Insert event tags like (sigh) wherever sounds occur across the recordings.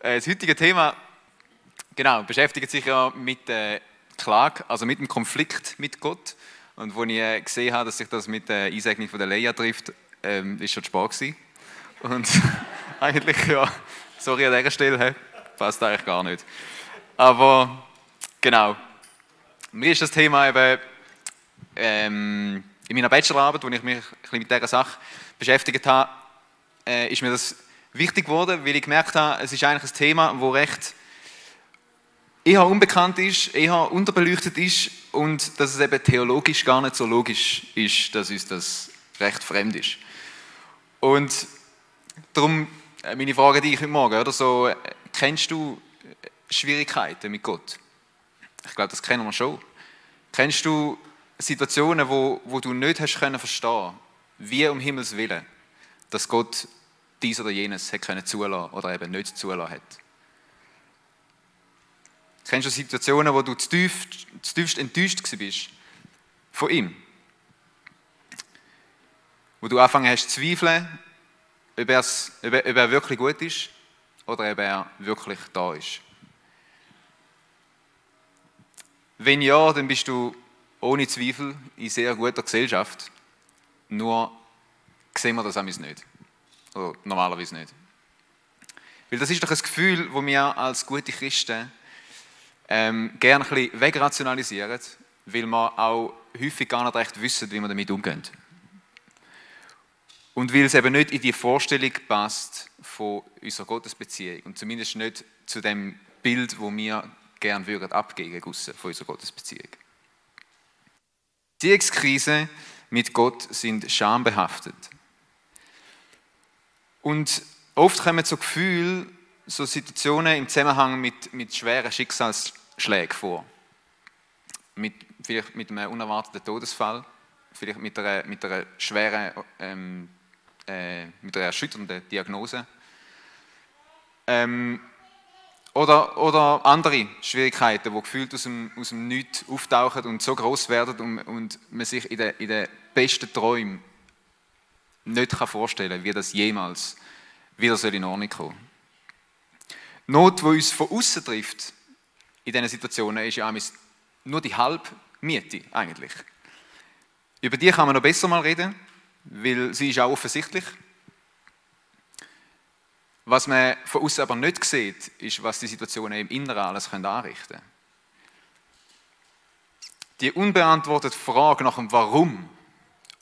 Äh, das heutige Thema genau, beschäftigt sich ja mit der Klage, also mit dem Konflikt mit Gott. Und wo ich äh, gesehen habe, dass sich das mit der Einsegnung von der Leia trifft, ähm, ist schon Spaß gewesen. Und (laughs) eigentlich, ja, sorry an dieser Stelle, passt eigentlich gar nicht. Aber genau, mir ist das Thema eben ähm, in meiner Bachelorarbeit, wo ich mich ein bisschen mit dieser Sache beschäftigt habe, äh, ist mir das wichtig geworden, weil ich gemerkt habe, es ist eigentlich ein Thema, das recht eher unbekannt ist, eher unterbeleuchtet ist und dass es eben theologisch gar nicht so logisch ist, dass uns das recht fremd ist. Und darum äh, meine Frage an dich heute Morgen, oder so, kennst du Schwierigkeiten mit Gott? Ich glaube, das kennen wir schon. Kennst du Situationen, wo, wo du nicht hast können verstehen, wie um Himmels Willen, dass Gott dies oder jenes hat können zulassen oder eben nicht zulassen hat? Kennst du Situationen, wo du zu tiefst enttäuscht bist von ihm? Wo du angefangen hast zu zweifeln, ob, ob, ob er wirklich gut ist oder ob er wirklich da ist. Wenn ja, dann bist du ohne Zweifel in sehr guter Gesellschaft. Nur sehen wir das nicht. Oder normalerweise nicht. Weil das ist doch ein Gefühl, das wir als gute Christen ähm, gerne ein bisschen wegrationalisieren, weil wir auch häufig gar nicht recht wissen, wie wir damit umgehen. Und weil es eben nicht in die Vorstellung passt von unserer Gottesbeziehung und zumindest nicht zu dem Bild, wo wir gerne würden abgeben von unserer Gottesbeziehung. Beziehungskrise mit Gott sind schambehaftet. Und oft kommen so Gefühle, so Situationen im Zusammenhang mit, mit schweren Schicksalsschlägen vor. Mit, vielleicht mit einem unerwarteten Todesfall, vielleicht mit einer, mit einer schweren, ähm, äh, mit einer erschütternden Diagnose. Ähm, oder, oder andere Schwierigkeiten, die gefühlt aus dem, aus dem Nichts auftauchen und so groß werden und, und man sich in den, in den besten Träumen nicht vorstellen kann, wie das jemals wieder soll in Ordnung kommen Not, die uns von außen trifft, in diesen Situationen, ist ja nur die halbe Miete eigentlich. Über die kann man noch besser mal reden, weil sie ist auch offensichtlich. Was man von außen aber nicht sieht, ist, was die Situationen im Inneren alles anrichten können. Die unbeantwortete Frage nach dem Warum,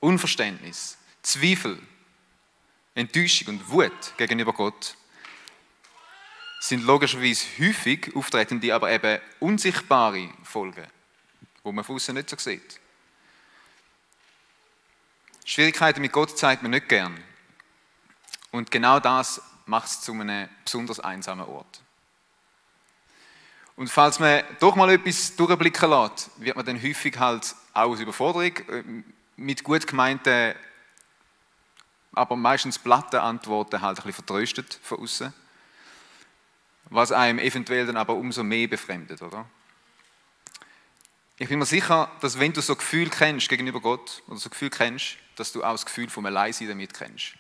Unverständnis, Zweifel, Enttäuschung und Wut gegenüber Gott sind logischerweise häufig auftretende, aber eben unsichtbare Folgen, wo man von außen nicht so sieht. Schwierigkeiten mit Gott zeigt man nicht gern. Und genau das macht es zu einem besonders einsamen Ort. Und falls man doch mal etwas durchblicken lässt, wird man dann häufig halt auch aus Überforderung äh, mit gut gemeinten, aber meistens platten Antworten halt ein bisschen vertröstet von außen. Was einem eventuell dann aber umso mehr befremdet, oder? Ich bin mir sicher, dass wenn du so Gefühl kennst gegenüber Gott oder so Gefühl kennst, dass du auch das Gefühl vom Alleinsein damit kennst.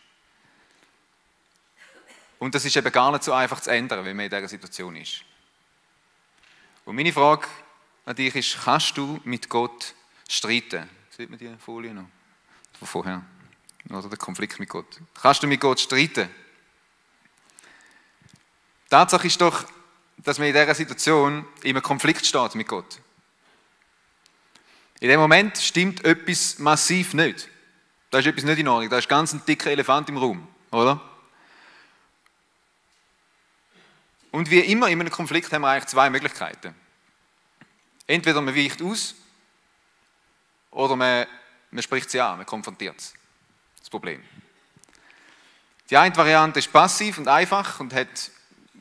Und das ist eben gar nicht so einfach zu ändern, wenn man in dieser Situation ist. Und meine Frage an dich ist, kannst du mit Gott streiten? Sieht man die Folie noch? Von vorher. Oder der Konflikt mit Gott. Kannst du mit Gott streiten? Tatsache ist doch, dass man in dieser Situation in einem Konflikt steht mit Gott. In dem Moment stimmt etwas massiv nicht. Da ist etwas nicht in Ordnung. Da ist ganz ein dicker Elefant im Raum, oder? Und wie immer in einem Konflikt haben wir eigentlich zwei Möglichkeiten. Entweder man weicht aus oder man, man spricht sie an, man konfrontiert das Problem. Die eine Variante ist passiv und einfach und hat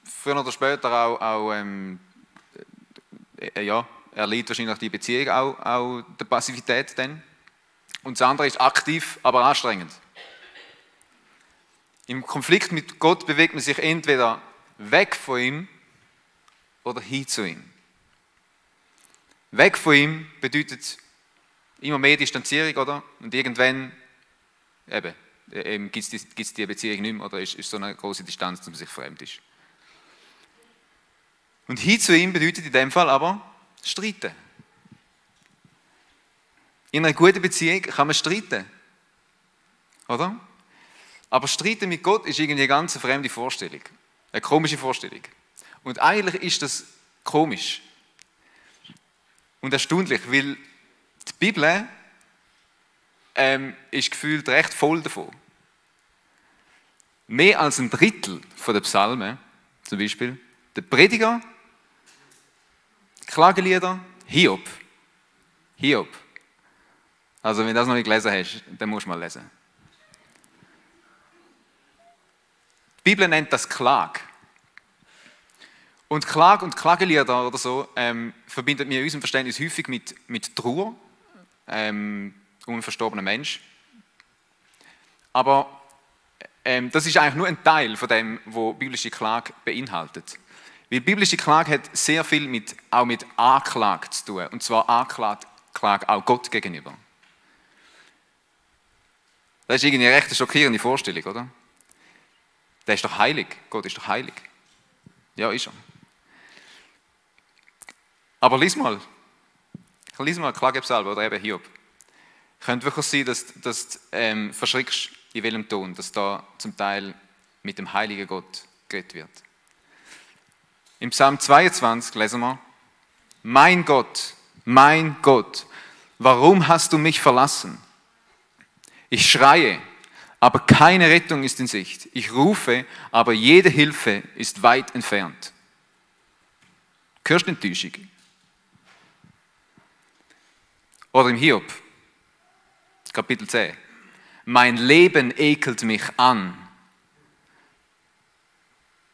früher oder später auch, auch ähm, äh, ja, erleidet wahrscheinlich die Beziehung auch, auch der Passivität dann. Und das andere ist aktiv, aber anstrengend. Im Konflikt mit Gott bewegt man sich entweder weg von ihm oder hin zu ihm. Weg von ihm bedeutet immer mehr Distanzierung, oder? Und irgendwann eben, gibt es die, die, Beziehung nicht mehr oder ist, ist so eine große Distanz, dass man sich fremd ist. Und hin zu ihm bedeutet in dem Fall aber streiten. In einer guten Beziehung kann man streiten. Oder? Aber streiten mit Gott ist irgendwie eine ganz fremde Vorstellung. Eine komische Vorstellung. Und eigentlich ist das komisch. Und erstaunlich, weil die Bibel ähm, ist gefühlt recht voll davon. Mehr als ein Drittel der Psalmen, zum Beispiel, der Prediger, Klagelieder, Hiob. Hiob. Also, wenn du das noch nicht gelesen hast, dann musst du mal lesen. Die Bibel nennt das Klag. Und Klag und Klagelieder oder so ähm, verbindet mir in unserem Verständnis häufig mit, mit Trauer, ähm, einen verstorbenen Mensch. Aber ähm, das ist eigentlich nur ein Teil von dem, was biblische Klage beinhaltet. Weil biblische Klage hat sehr viel mit, auch mit Anklage zu tun. Und zwar Anklage auch Gott gegenüber. Das ist irgendwie eine recht schockierende Vorstellung, oder? Der ist doch heilig. Gott ist doch heilig. Ja, ist er. Aber lies mal. Lies mal Klagepsalm oder eben Hiob. Könnte wirklich sein, dass, dass du ähm, verschrickst, in welchem Ton, dass da zum Teil mit dem heiligen Gott geredet wird. Im Psalm 22 lesen wir, Mein Gott, mein Gott, warum hast du mich verlassen? Ich schreie, aber keine Rettung ist in Sicht. Ich rufe, aber jede Hilfe ist weit entfernt. Hörst du Enttäuschung? Oder im Hiob, Kapitel 10. Mein Leben ekelt mich an.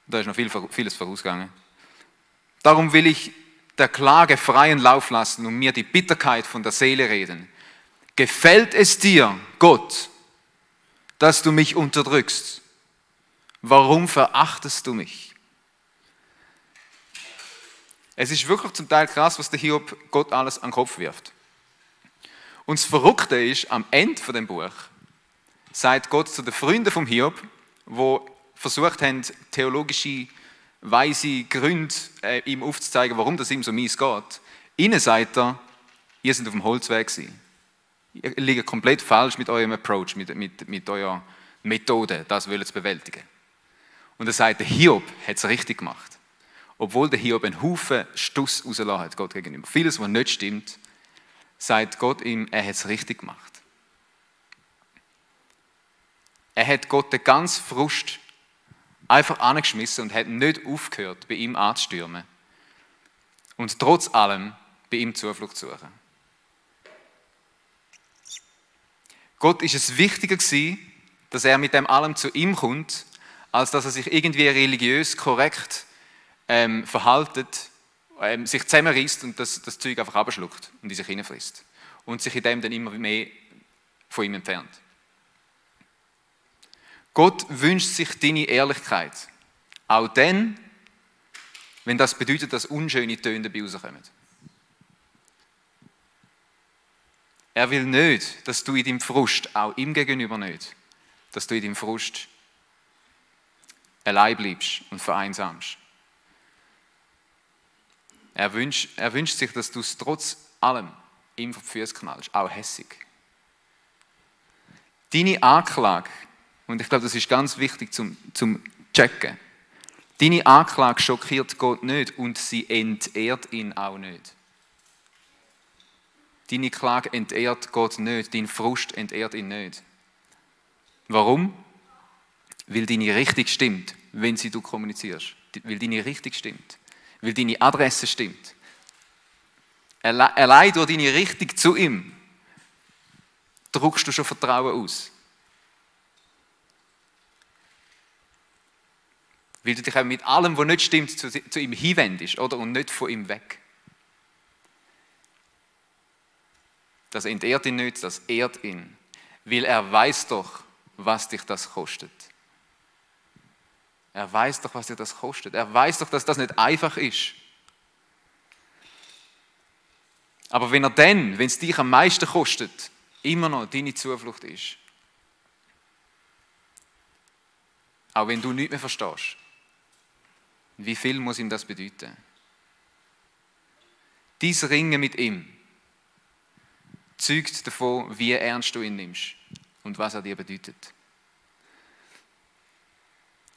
Da ist noch viel, vieles vorausgegangen. Darum will ich der Klage freien Lauf lassen und mir die Bitterkeit von der Seele reden. Gefällt es dir, Gott, dass du mich unterdrückst? Warum verachtest du mich? Es ist wirklich zum Teil krass, was der Hiob Gott alles an den Kopf wirft. Und das Verrückte ist, am Ende von dem Buch sagt Gott zu den Freunden vom Hiob, wo versucht haben, theologische, weise Gründe äh, ihm aufzuzeigen, warum das ihm so mies geht. Ihnen sagt er, ihr seid auf dem Holzweg gewesen. Ihr liegt komplett falsch mit eurem Approach, mit, mit, mit eurer Methode, das wollen zu bewältigen. Und er sagt, der Hiob hat es richtig gemacht. Obwohl der Hiob einen Haufen Stuss rausgelassen hat, Gott gegenüber. Vieles, was nicht stimmt, sagt Gott ihm, er hat es richtig gemacht. Er hat Gott den ganzen Frust einfach angeschmissen und hat nicht aufgehört, bei ihm anzustürmen. Und trotz allem bei ihm Zuflucht zu suchen. Gott ist es wichtiger gewesen, dass er mit dem allem zu ihm kommt, als dass er sich irgendwie religiös korrekt ähm, verhaltet ähm, sich zusammenreißt und das, das Zeug einfach abschluckt und in sich hineinfrisst. Und sich in dem dann immer mehr von ihm entfernt. Gott wünscht sich deine Ehrlichkeit. Auch dann, wenn das bedeutet, dass unschöne Töne dabei rauskommen. Er will nicht, dass du in deinem Frust, auch ihm gegenüber nicht, dass du in deinem Frust allein bleibst und vereinsamst. Er wünscht, er wünscht sich, dass du es trotz allem ihm vor die Füße knallst, auch hässig. Deine Anklage, und ich glaube, das ist ganz wichtig zum, zum Checken, deine Anklage schockiert Gott nicht und sie entehrt ihn auch nicht. Deine Klage entehrt Gott nicht, dein Frust entehrt ihn nicht. Warum? Weil deine richtig stimmt, wenn sie du kommunizierst. Weil deine richtig stimmt weil deine Adresse stimmt. Allein durch deine Richtung zu ihm druckst du schon Vertrauen aus. Weil du dich auch mit allem, was nicht stimmt, zu, ihm hinwendest oder? und nicht von ihm weg. Das entehrt ihn nicht, das ehrt ihn. Weil er weiß doch, was dich das kostet. Er weiß doch, was dir das kostet. Er weiß doch, dass das nicht einfach ist. Aber wenn er dann, wenn es dich am meisten kostet, immer noch deine Zuflucht ist, auch wenn du nichts mehr verstehst, wie viel muss ihm das bedeuten? Dies Ringen mit ihm zeugt davon, wie ernst du ihn nimmst und was er dir bedeutet.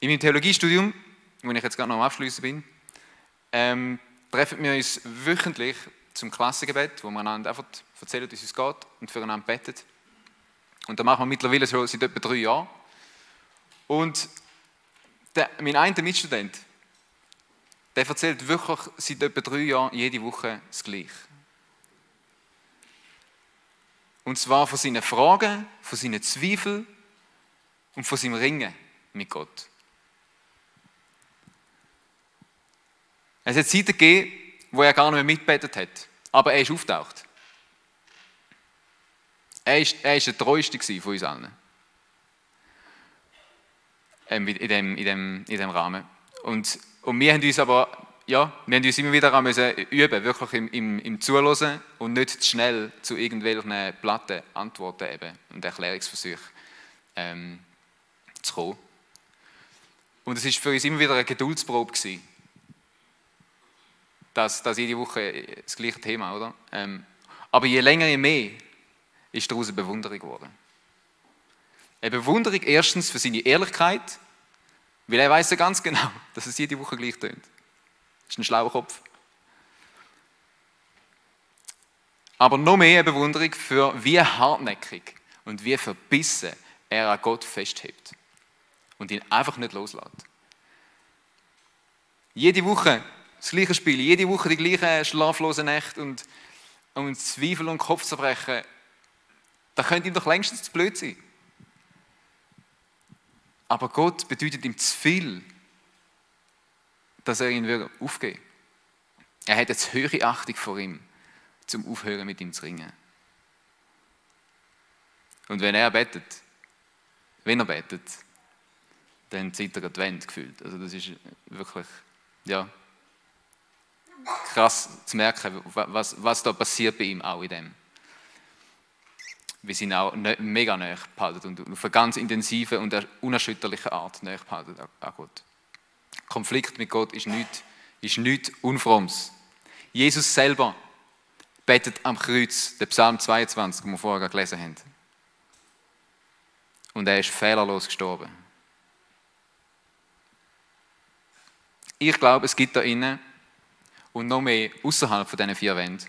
In meinem Theologiestudium, wo ich jetzt gerade noch am Abschließen bin, ähm, treffen wir uns wöchentlich zum Klassengebet, wo wir einander einfach erzählen, wie es geht und füreinander beten. Und das machen wir mittlerweile schon seit etwa drei Jahren. Und der, mein einer Mitstudent, der erzählt wirklich seit etwa drei Jahren jede Woche das Gleiche. Und zwar von seinen Fragen, von seinen Zweifeln und von seinem Ringen mit Gott. Es hat Zeiten gegeben, wo er gar nicht mehr mitbetet hat, aber er ist auftaucht. Er ist, er ist der treueste von uns allen. Ähm, in, dem, in, dem, in dem Rahmen. Und, und wir haben uns aber ja, wir haben uns immer wieder müssen üben, wirklich im, im, im Zuhören und nicht zu schnell zu irgendwelchen platten Antworten eben und Erklärungsversuchen ähm, zu kommen. Und es war für uns immer wieder eine Geduldsprobe gewesen. Das, das jede Woche das gleiche Thema, oder? Ähm, aber je länger, je mehr ist daraus eine Bewunderung geworden. Eine Bewunderung erstens für seine Ehrlichkeit, weil er weiß ja ganz genau, (laughs) dass es jede Woche gleich tönt. Ist ein schlauer Kopf. Aber noch mehr eine Bewunderung für wie hartnäckig und wie verbissen er an Gott festhebt und ihn einfach nicht loslässt. Jede Woche das gleiche Spiel, jede Woche die gleichen schlaflosen Nächte und, und Zweifel und Kopfzerbrechen, da könnte ihm doch längstens zu blöd sein. Aber Gott bedeutet ihm zu viel, dass er ihn aufgeben will. Er hat jetzt höhere Achtung vor ihm, zum Aufhören mit ihm zu ringen. Und wenn er betet, wenn er betet, dann zittert die Wände gefühlt. Also das ist wirklich, ja, krass zu merken, was, was da passiert bei ihm auch in dem. Sie ihn auch mega näher behalten und auf eine ganz intensive und unerschütterliche Art näher behalten an Gott. Konflikt mit Gott ist nichts, ist nichts Unfrommes. Jesus selber betet am Kreuz, der Psalm 22, den wir vorher gelesen haben. Und er ist fehlerlos gestorben. Ich glaube, es gibt da innen und noch mehr außerhalb von diesen vier Wänden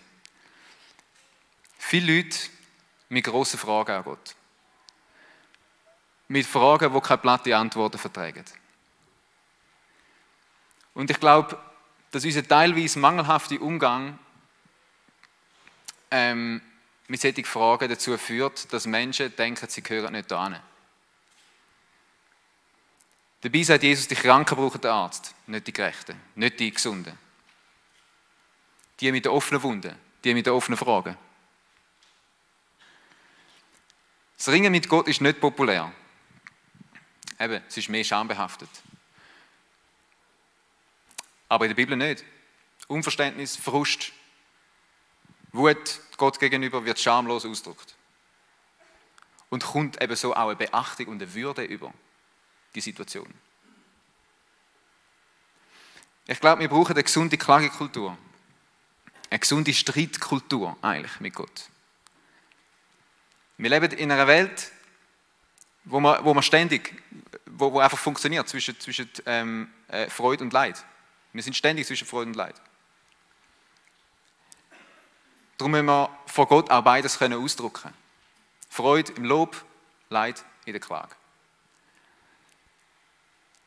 viele Leute mit grossen Fragen an Gott. Mit Fragen, die keine platte Antworten vertragen. Und ich glaube, dass unser teilweise mangelhafte Umgang ähm, mit solchen Fragen dazu führt, dass Menschen denken, sie gehören nicht dahin. Dabei sagt Jesus, die Kranken brauchen den Arzt, nicht die Gerechten, nicht die Gesunden. Die mit den offenen Wunden, die mit den offenen Fragen. Das Ringen mit Gott ist nicht populär. Eben, es ist mehr schambehaftet aber in der Bibel nicht. Unverständnis, Frust, Wut Gott gegenüber wird schamlos ausgedrückt. Und kommt eben so auch eine Beachtung und eine Würde über die Situation. Ich glaube, wir brauchen eine gesunde Klagekultur. Eine gesunde Streitkultur eigentlich mit Gott. Wir leben in einer Welt, wo man, wo man ständig, wo, wo einfach funktioniert zwischen, zwischen ähm, äh, Freude und Leid. Wir sind ständig zwischen Freude und Leid. Darum müssen wir vor Gott auch beides können ausdrücken. Freude im Lob, Leid in der Klage.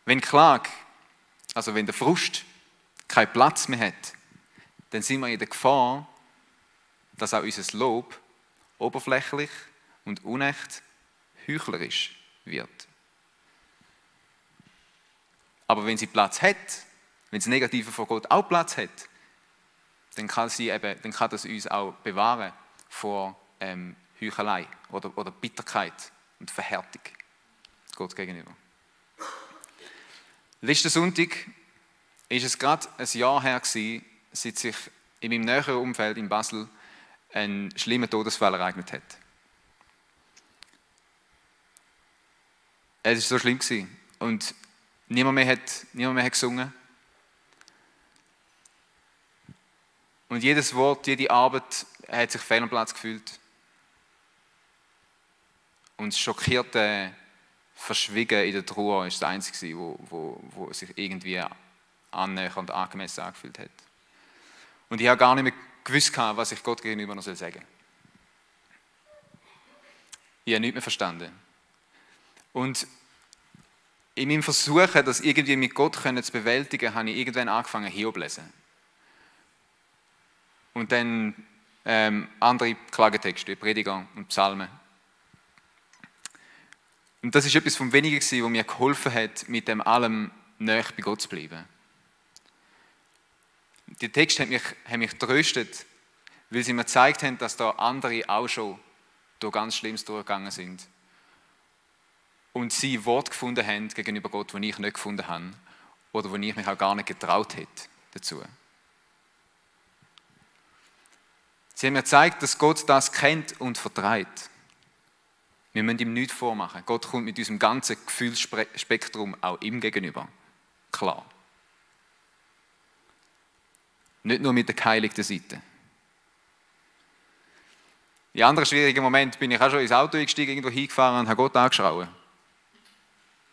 Wenn Klage, also wenn der Frust keinen Platz mehr hat, dann sind wir in der Gefahr, dass auch unser Lob oberflächlich und unecht heuchlerisch wird. Aber wenn sie Platz hat, wenn das Negative vor Gott auch Platz hat, dann kann, sie eben, dann kann das uns auch bewahren vor ähm, Heuchelei oder, oder Bitterkeit und Verhärtung Gott gegenüber. Letzten Sonntag ist es gerade ein Jahr her, seit sich in meinem näheren Umfeld in Basel ein schlimmer Todesfall ereignet hat. Es war so schlimm und niemand mehr hat, niemand mehr hat gesungen. Und jedes Wort, jede Arbeit hat sich fehl am Platz gefühlt. Und das schockierte Verschwiegen in der Trauer war das Einzige, wo sich irgendwie annähernd angemessen angefühlt hat. Und ich habe gar nicht mehr gewusst, was ich Gott gegenüber noch sagen soll. Ich habe nichts mehr verstanden. Und in meinem Versuch, das irgendwie mit Gott zu bewältigen, habe ich irgendwann angefangen, Hiob zu lesen. Und dann ähm, andere Klagetexte, Prediger und Psalmen. Und das ist etwas vom Wenigen, was mir geholfen hat, mit dem allem näher bei Gott zu bleiben. Die Texte haben mich, haben mich tröstet, weil sie mir gezeigt haben, dass da andere auch schon durch ganz Schlimmes durchgegangen sind. Und sie Wort gefunden haben gegenüber Gott, das ich nicht gefunden habe. Oder wo ich mich auch gar nicht getraut hätte dazu. Sie haben mir gezeigt, dass Gott das kennt und vertreibt. Wir müssen ihm nichts vormachen. Gott kommt mit unserem ganzen Gefühlsspektrum auch ihm gegenüber. Klar. Nicht nur mit der geheiligten Seite. In anderen schwierigen Moment bin ich auch schon ins Auto eingestiegen, irgendwo hingefahren und habe Gott angeschrien.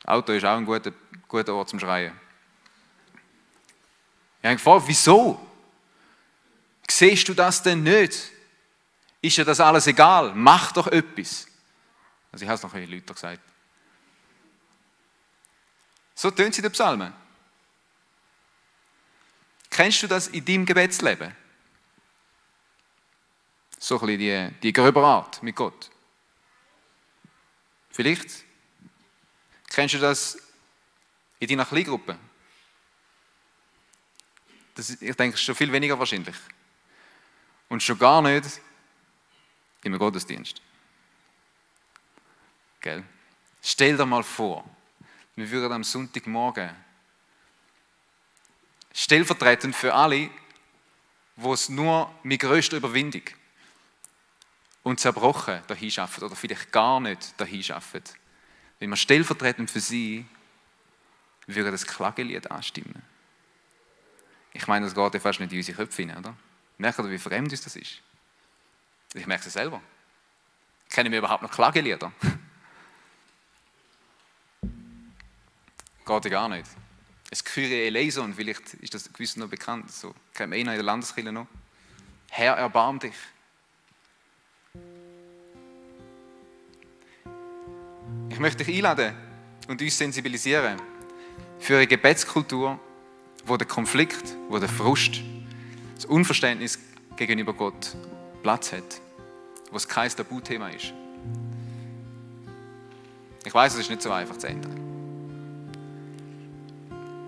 Auto ist auch ein guter, guter Ort zum Schreien. Ich habe gefragt, wieso? Siehst du das denn nicht? Ist dir das alles egal? Mach doch etwas. Also ich habe es noch ein bisschen lauter gesagt. So tönen sie den Psalmen. Kennst du das in deinem Gebetsleben? So ein bisschen die, die gröbere Art mit Gott. Vielleicht kennst du das in deiner Kleingruppe. Das, ich denke, schon viel weniger wahrscheinlich. Und schon gar nicht im Gottesdienst. Gell? Stell dir mal vor, wir würden am Sonntagmorgen stellvertretend für alle, wo es nur mit größter Überwindung und zerbrochen dahin schaffen oder vielleicht gar nicht dahin schaffen. Wenn wir stellvertretend für sie würde das Klagelied anstimmen. Ich meine, das geht ja fast nicht in unsere Köpfe hinein, oder? Merkt ihr, wie fremd uns das ist? Ich merke es selber. Kennen wir überhaupt noch Klagelieder? (laughs) Geht ja gar nicht. Es Kyrie eleison, vielleicht ist das gewiss noch bekannt. So kennen wir in der Landeskirche noch. Herr, erbarm dich. Ich möchte dich einladen und uns sensibilisieren für eine Gebetskultur, wo der Konflikt, wo der Frust, das Unverständnis gegenüber Gott Platz hat, wo es kein Tabuthema ist. Ich weiß, es ist nicht so einfach zu ändern.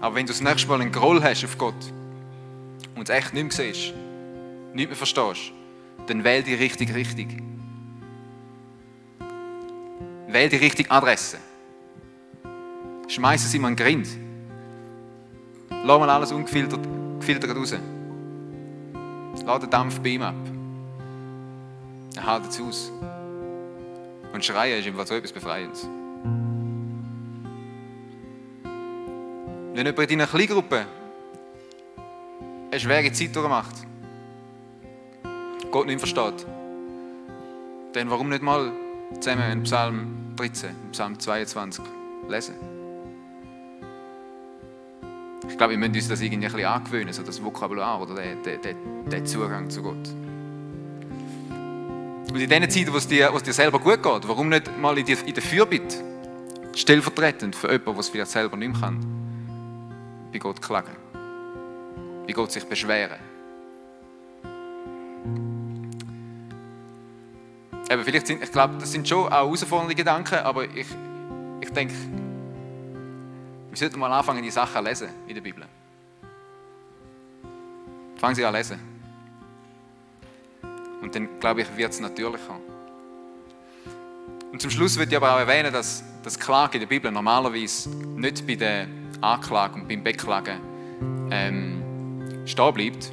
Aber wenn du das nächste Mal einen Groll hast auf Gott und es echt nicht mehr siehst, nicht mehr verstehst, dann wähl die richtige Richtung. Wähl die richtige Adresse. Schmeiß es ihm an den Grind. Lass mal alles ungefiltert raus. Lass den Dampf bei ihm ab. Er hält es aus. Und schreien ist einfach so etwas Befreiendes. Wenn jemand in deiner Kleingruppe eine schwere Zeit durchmacht, Gott nicht versteht, dann warum nicht mal zusammen in Psalm 13, Psalm 22 lesen? Ich glaube, wir müssen uns das irgendwie ein bisschen angewöhnen, so das Vokabular oder den, den, den Zugang zu Gott. Und in den Zeiten, wo es dir, wo es dir selber gut geht, warum nicht mal in, die, in der Fürbitte stellvertretend für jemanden, der es vielleicht selber nicht mehr kann, bei Gott klagen, bei Gott sich beschweren. Eben, vielleicht sind, ich glaube, das sind schon auch herausfordernde Gedanken, aber ich, ich denke, wir sollten mal anfangen, die Sachen zu lesen in der Bibel. Fangen Sie an zu lesen. Und dann, glaube ich, wird es natürlicher. Und zum Schluss würde ich aber auch erwähnen, dass das Klage in der Bibel normalerweise nicht bei der Anklage und beim Beklagen ähm, stehen bleibt,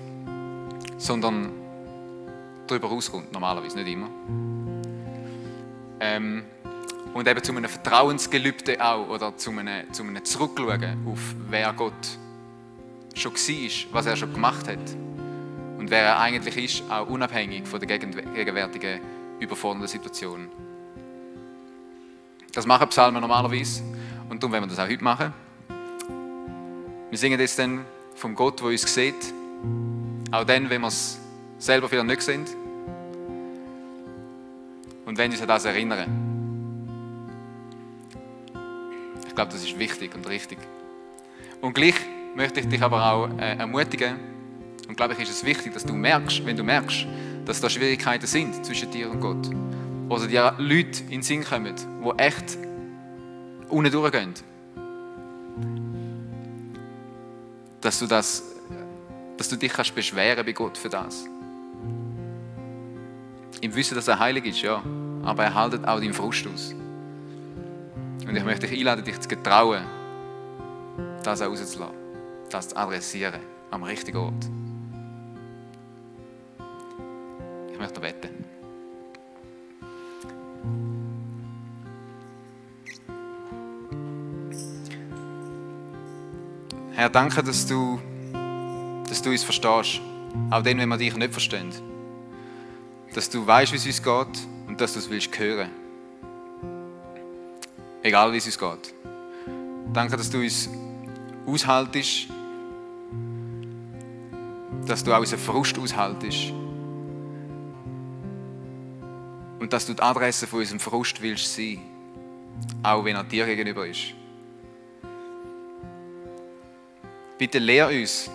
sondern darüber rauskommt, normalerweise, nicht immer. Ähm, und eben zu einem Vertrauensgelübde auch oder zu einem, zu einem Zurückschauen auf wer Gott schon war, was er schon gemacht hat. Und wer er eigentlich ist, auch unabhängig von der gegenwärtigen überfordernden Situation. Das machen Psalmen normalerweise und darum werden wir das auch heute machen. Wir singen jetzt dann vom Gott, der uns sieht, auch dann, wenn wir es selber vielleicht nicht sind und wenn uns an das erinnern. Ich glaube, das ist wichtig und richtig. Und gleich möchte ich dich aber auch äh, ermutigen, und glaube ich, ist es wichtig, dass du merkst, wenn du merkst, dass da Schwierigkeiten sind zwischen dir und Gott, oder dir Leute in den Sinn kommen, die echt unten durchgehen, dass du, das, dass du dich kannst beschweren bei Gott für das. Im Wissen, dass er heilig ist, ja, aber er haltet auch deinen Frust aus. Und ich möchte dich einladen, dich zu getrauen, das rauszulassen, das zu adressieren am richtigen Ort. Ich möchte beten. Herr, danke, dass du, dass du uns verstehst. Auch dann, wenn wir dich nicht verstehen. Dass du weißt, wie es uns geht und dass du es willst hören. Egal, wie es uns geht. Danke, dass du uns aushaltest, dass du auch unseren Frust aushaltest und dass du die Adresse von unserem Frust willst sein, auch wenn er dir gegenüber ist. Bitte lehr uns,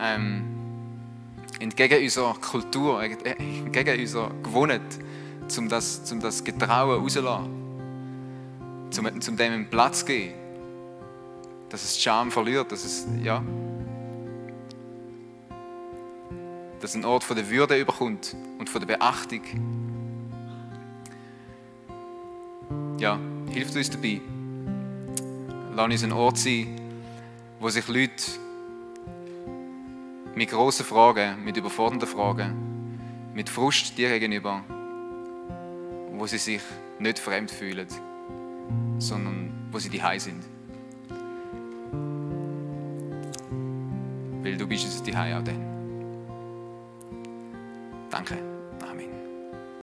ähm, entgegen unserer Kultur, entgegen unserer Gewohnheit, um das, um das Getrauen rauszulassen, zum, zum dem Platz zu geben, dass es die Scham verliert, dass es, ja, dass einen Ort von der Würde überkommt und von der Beachtung. Ja, hilft uns dabei. Lass uns ein Ort sein, wo sich Leute mit grossen Fragen, mit überfordernden Fragen, mit Frust dir gegenüber, wo sie sich nicht fremd fühlen, sondern wo sie die sind. Weil du bist es die auch dann. Danke.